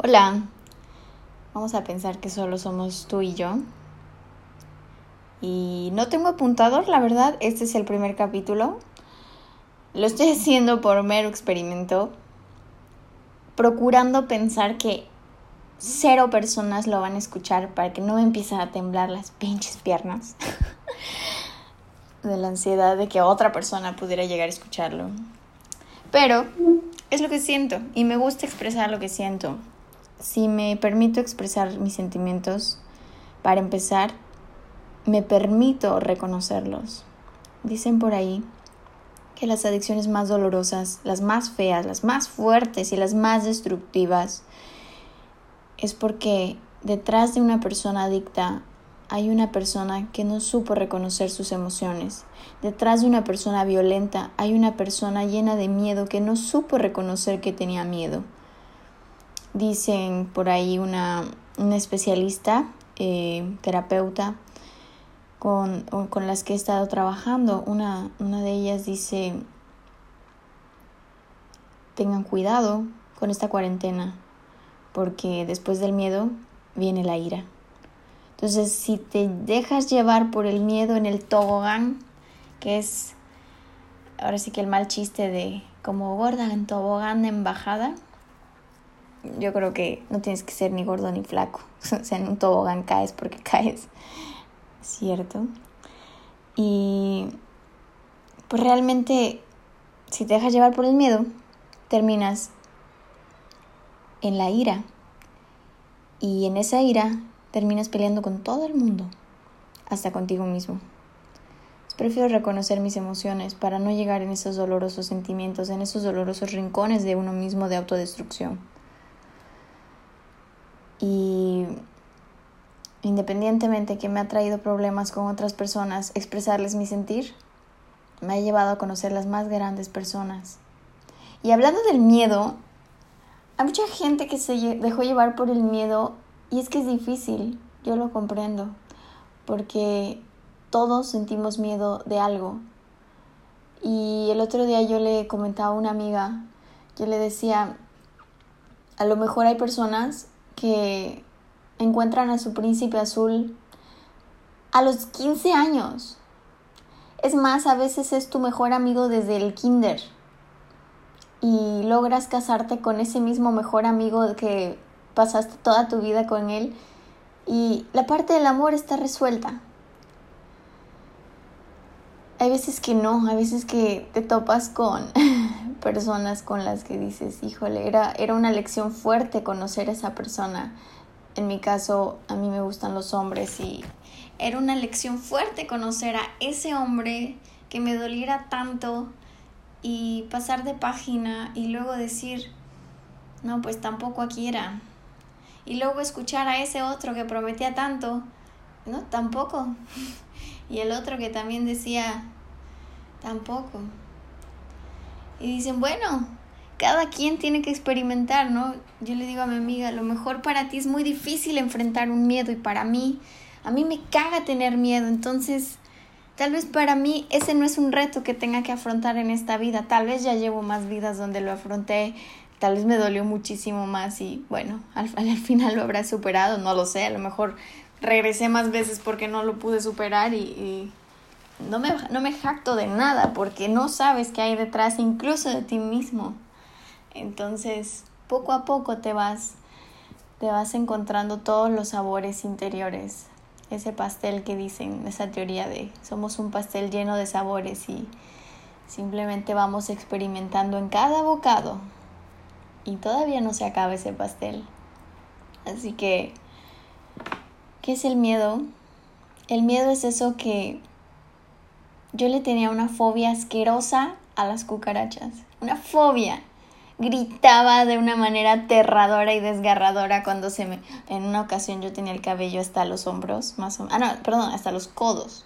Hola, vamos a pensar que solo somos tú y yo. Y no tengo apuntador, la verdad, este es el primer capítulo. Lo estoy haciendo por mero experimento, procurando pensar que cero personas lo van a escuchar para que no me empiecen a temblar las pinches piernas de la ansiedad de que otra persona pudiera llegar a escucharlo. Pero es lo que siento y me gusta expresar lo que siento si me permito expresar mis sentimientos, para empezar, me permito reconocerlos. Dicen por ahí que las adicciones más dolorosas, las más feas, las más fuertes y las más destructivas, es porque detrás de una persona adicta hay una persona que no supo reconocer sus emociones. Detrás de una persona violenta hay una persona llena de miedo que no supo reconocer que tenía miedo dicen por ahí una, especialista, eh, terapeuta, con, con, las que he estado trabajando. Una, una de ellas dice, tengan cuidado con esta cuarentena, porque después del miedo viene la ira. Entonces, si te dejas llevar por el miedo en el tobogán, que es ahora sí que el mal chiste de como gorda en tobogán de embajada, yo creo que no tienes que ser ni gordo ni flaco. o sea, en un tobogán caes porque caes. ¿Cierto? Y pues realmente, si te dejas llevar por el miedo, terminas en la ira. Y en esa ira terminas peleando con todo el mundo, hasta contigo mismo. Prefiero reconocer mis emociones para no llegar en esos dolorosos sentimientos, en esos dolorosos rincones de uno mismo de autodestrucción. Y independientemente que me ha traído problemas con otras personas, expresarles mi sentir me ha llevado a conocer las más grandes personas. Y hablando del miedo, hay mucha gente que se dejó llevar por el miedo y es que es difícil, yo lo comprendo, porque todos sentimos miedo de algo. Y el otro día yo le comentaba a una amiga, yo le decía, a lo mejor hay personas que encuentran a su príncipe azul a los 15 años. Es más, a veces es tu mejor amigo desde el kinder y logras casarte con ese mismo mejor amigo que pasaste toda tu vida con él y la parte del amor está resuelta. Hay veces que no, hay veces que te topas con personas con las que dices, híjole, era, era una lección fuerte conocer a esa persona. En mi caso, a mí me gustan los hombres y era una lección fuerte conocer a ese hombre que me doliera tanto y pasar de página y luego decir, no, pues tampoco aquí era. Y luego escuchar a ese otro que prometía tanto, no, tampoco. Y el otro que también decía, tampoco. Y dicen, bueno, cada quien tiene que experimentar, ¿no? Yo le digo a mi amiga, a lo mejor para ti es muy difícil enfrentar un miedo y para mí, a mí me caga tener miedo, entonces tal vez para mí ese no es un reto que tenga que afrontar en esta vida, tal vez ya llevo más vidas donde lo afronté, tal vez me dolió muchísimo más y bueno, al, al final lo habrá superado, no lo sé, a lo mejor regresé más veces porque no lo pude superar y no me, no me jacto de nada porque no sabes qué hay detrás incluso de ti mismo. Entonces, poco a poco te vas, te vas encontrando todos los sabores interiores. Ese pastel que dicen, esa teoría de somos un pastel lleno de sabores y simplemente vamos experimentando en cada bocado. Y todavía no se acaba ese pastel. Así que, ¿qué es el miedo? El miedo es eso que yo le tenía una fobia asquerosa a las cucarachas. Una fobia. Gritaba de una manera aterradora y desgarradora cuando se me... En una ocasión yo tenía el cabello hasta los hombros, más o menos... Ah, no, perdón, hasta los codos.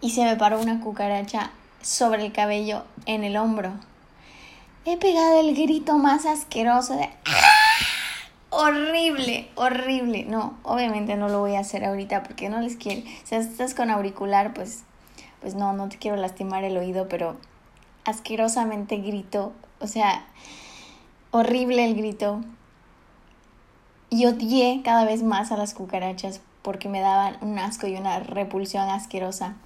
Y se me paró una cucaracha sobre el cabello en el hombro. He pegado el grito más asqueroso de... ¡Ah! Horrible, horrible. No, obviamente no lo voy a hacer ahorita porque no les quiero. Si estás con auricular, pues pues no, no te quiero lastimar el oído, pero asquerosamente grito, o sea, horrible el grito. Y odié cada vez más a las cucarachas porque me daban un asco y una repulsión asquerosa.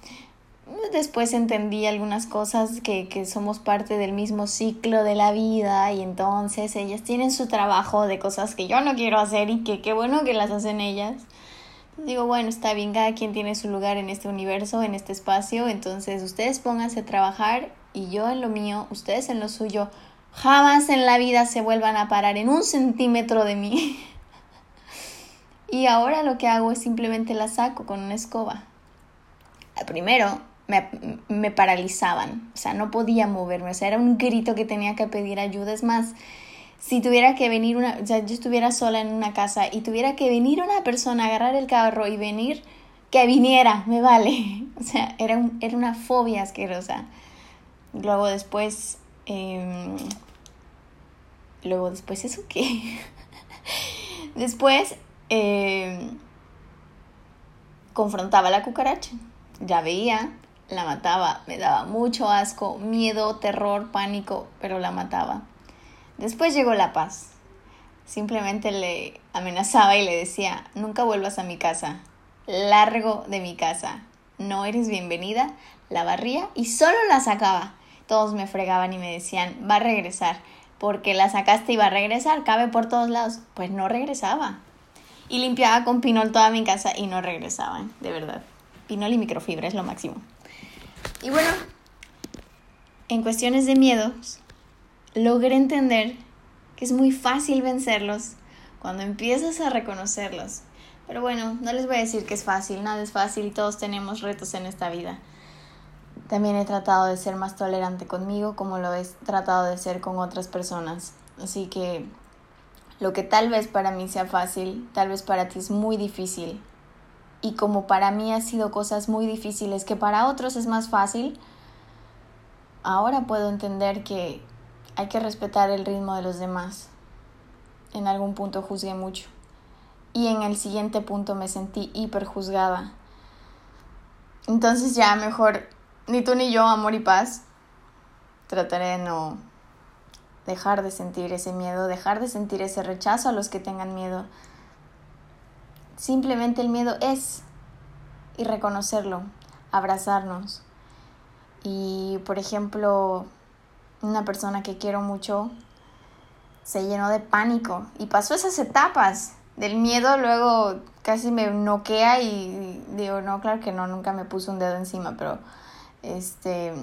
Después entendí algunas cosas que, que, somos parte del mismo ciclo de la vida y entonces ellas tienen su trabajo de cosas que yo no quiero hacer y que qué bueno que las hacen ellas. Digo, bueno, está bien, cada quien tiene su lugar en este universo, en este espacio, entonces ustedes pónganse a trabajar y yo en lo mío, ustedes en lo suyo, jamás en la vida se vuelvan a parar en un centímetro de mí. y ahora lo que hago es simplemente la saco con una escoba. Primero me, me, paralizaban, o sea, no podía moverme, o sea, era un grito que tenía que pedir ayuda. Es más, si tuviera que venir una, sea, yo estuviera sola en una casa y tuviera que venir una persona agarrar el carro y venir, que viniera, me vale. O sea, era, un, era una fobia asquerosa. Luego después, eh, luego después, ¿eso qué? después eh, confrontaba a la cucaracha, ya veía, la mataba, me daba mucho asco, miedo, terror, pánico, pero la mataba. Después llegó la paz. Simplemente le amenazaba y le decía, nunca vuelvas a mi casa, largo de mi casa, no eres bienvenida, la barría y solo la sacaba. Todos me fregaban y me decían, va a regresar, porque la sacaste y va a regresar, cabe por todos lados. Pues no regresaba. Y limpiaba con pinol toda mi casa y no regresaban, de verdad. Pinol y microfibra es lo máximo. Y bueno, en cuestiones de miedos, logré entender que es muy fácil vencerlos cuando empiezas a reconocerlos. Pero bueno, no les voy a decir que es fácil, nada es fácil y todos tenemos retos en esta vida. También he tratado de ser más tolerante conmigo como lo he tratado de ser con otras personas. Así que lo que tal vez para mí sea fácil, tal vez para ti es muy difícil. Y como para mí ha sido cosas muy difíciles que para otros es más fácil, ahora puedo entender que hay que respetar el ritmo de los demás. En algún punto juzgué mucho. Y en el siguiente punto me sentí hiper juzgada. Entonces ya mejor, ni tú ni yo, amor y paz. Trataré de no dejar de sentir ese miedo, dejar de sentir ese rechazo a los que tengan miedo. Simplemente el miedo es y reconocerlo, abrazarnos. Y por ejemplo, una persona que quiero mucho se llenó de pánico y pasó esas etapas del miedo, luego casi me noquea y digo, no, claro que no, nunca me puso un dedo encima, pero este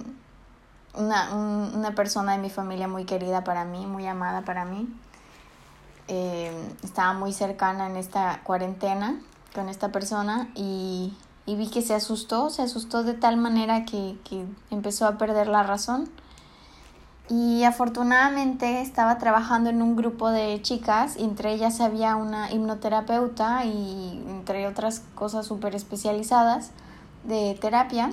una, una persona de mi familia muy querida para mí, muy amada para mí. Eh, estaba muy cercana en esta cuarentena con esta persona y, y, vi que se asustó, se asustó de tal manera que, que empezó a perder la razón. Y afortunadamente estaba trabajando en un grupo de chicas, y entre ellas había una hipnoterapeuta y entre otras cosas súper especializadas de terapia.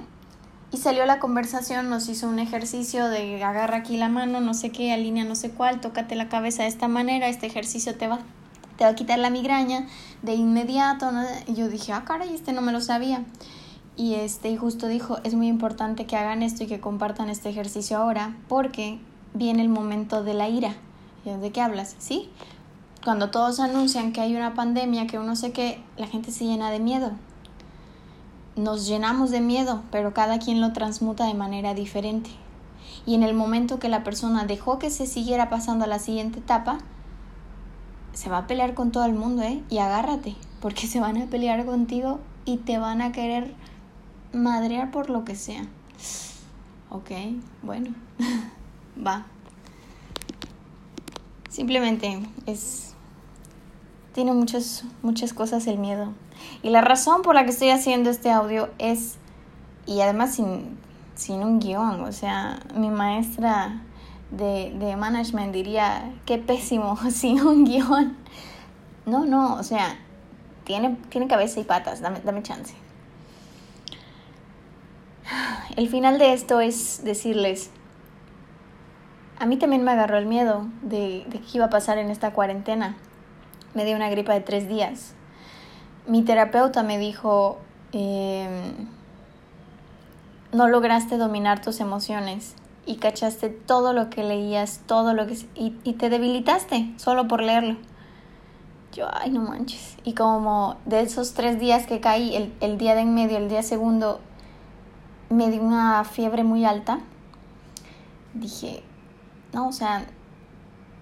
Y salió la conversación, nos hizo un ejercicio de agarra aquí la mano, no sé qué, alinea no sé cuál, tócate la cabeza de esta manera, este ejercicio te va, te va a quitar la migraña de inmediato. Y yo dije, ah, caray, este no me lo sabía. Y este justo dijo, es muy importante que hagan esto y que compartan este ejercicio ahora, porque viene el momento de la ira. ¿De qué hablas? ¿Sí? Cuando todos anuncian que hay una pandemia, que uno sé que la gente se llena de miedo nos llenamos de miedo, pero cada quien lo transmuta de manera diferente. Y en el momento que la persona dejó que se siguiera pasando a la siguiente etapa, se va a pelear con todo el mundo, ¿eh? Y agárrate, porque se van a pelear contigo y te van a querer madrear por lo que sea. Ok, bueno, va. Simplemente es... Tiene muchas, muchas cosas el miedo. Y la razón por la que estoy haciendo este audio es, y además sin, sin un guion, o sea, mi maestra de, de management diría, qué pésimo, sin un guion. No, no, o sea, tiene, tiene cabeza y patas, dame, dame chance. El final de esto es decirles, a mí también me agarró el miedo de, de qué iba a pasar en esta cuarentena. Me dio una gripa de tres días mi terapeuta me dijo, em, no lograste dominar tus emociones y cachaste todo lo que leías, todo lo que... Y, y, te debilitaste solo por leerlo. Yo, ay, no manches. Y como de esos tres días que caí, el, el día de en medio, el día segundo, me dio una fiebre muy alta. Dije, no, o sea,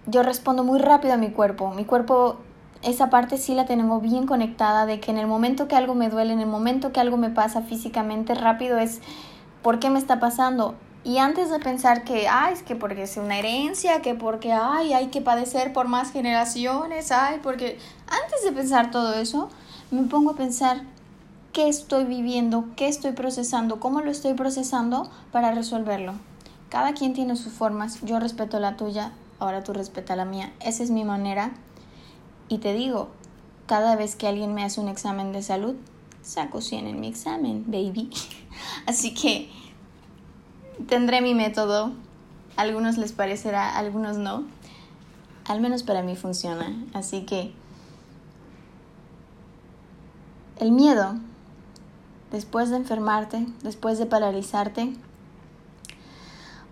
yo respondo muy rápido a mi cuerpo. Mi cuerpo, esa parte sí la tengo bien conectada de que en el momento que algo me duele, en el momento que algo me pasa físicamente, rápido es, ¿por qué me está pasando? Y antes de pensar que, ay, es que porque es una herencia, que porque, ay, hay que padecer por más generaciones, ay, porque antes de pensar todo eso, me pongo a pensar qué estoy viviendo, qué estoy procesando, cómo lo estoy procesando para resolverlo. Cada quien tiene sus formas, yo respeto la tuya, ahora tú respeta la mía. Esa es mi manera. Y te digo, cada vez que alguien me hace un examen de salud, saco 100 en mi examen, baby. Así que tendré mi método. Algunos les parecerá, algunos no. Al menos para mí funciona. Así que el miedo, después de enfermarte, después de paralizarte,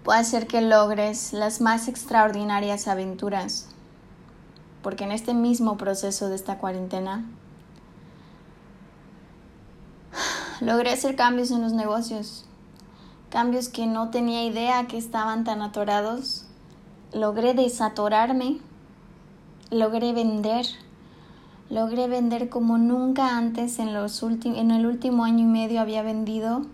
puede hacer que logres las más extraordinarias aventuras. Porque en este mismo proceso de esta cuarentena, logré hacer cambios en los negocios cambios que no tenía idea que estaban tan atorados. Logré desatorarme, logré vender, logré vender como nunca antes en, los en el último año y medio había vendido,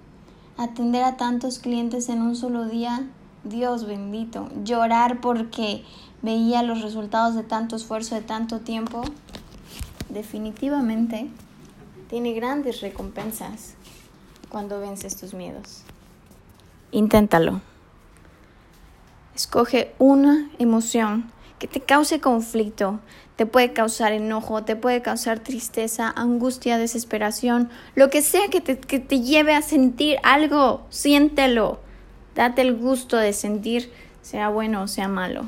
atender a tantos clientes en un solo día, Dios bendito, llorar porque veía los resultados de tanto esfuerzo, de tanto tiempo, definitivamente tiene grandes recompensas cuando vences tus miedos. Inténtalo. Escoge una emoción que te cause conflicto, te puede causar enojo, te puede causar tristeza, angustia, desesperación, lo que sea que te, que te lleve a sentir algo, siéntelo. Date el gusto de sentir, sea bueno o sea malo.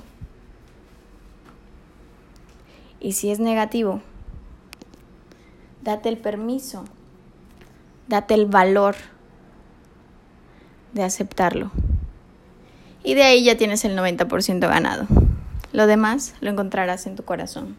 Y si es negativo, date el permiso, date el valor de aceptarlo. Y de ahí ya tienes el 90% ganado. Lo demás lo encontrarás en tu corazón.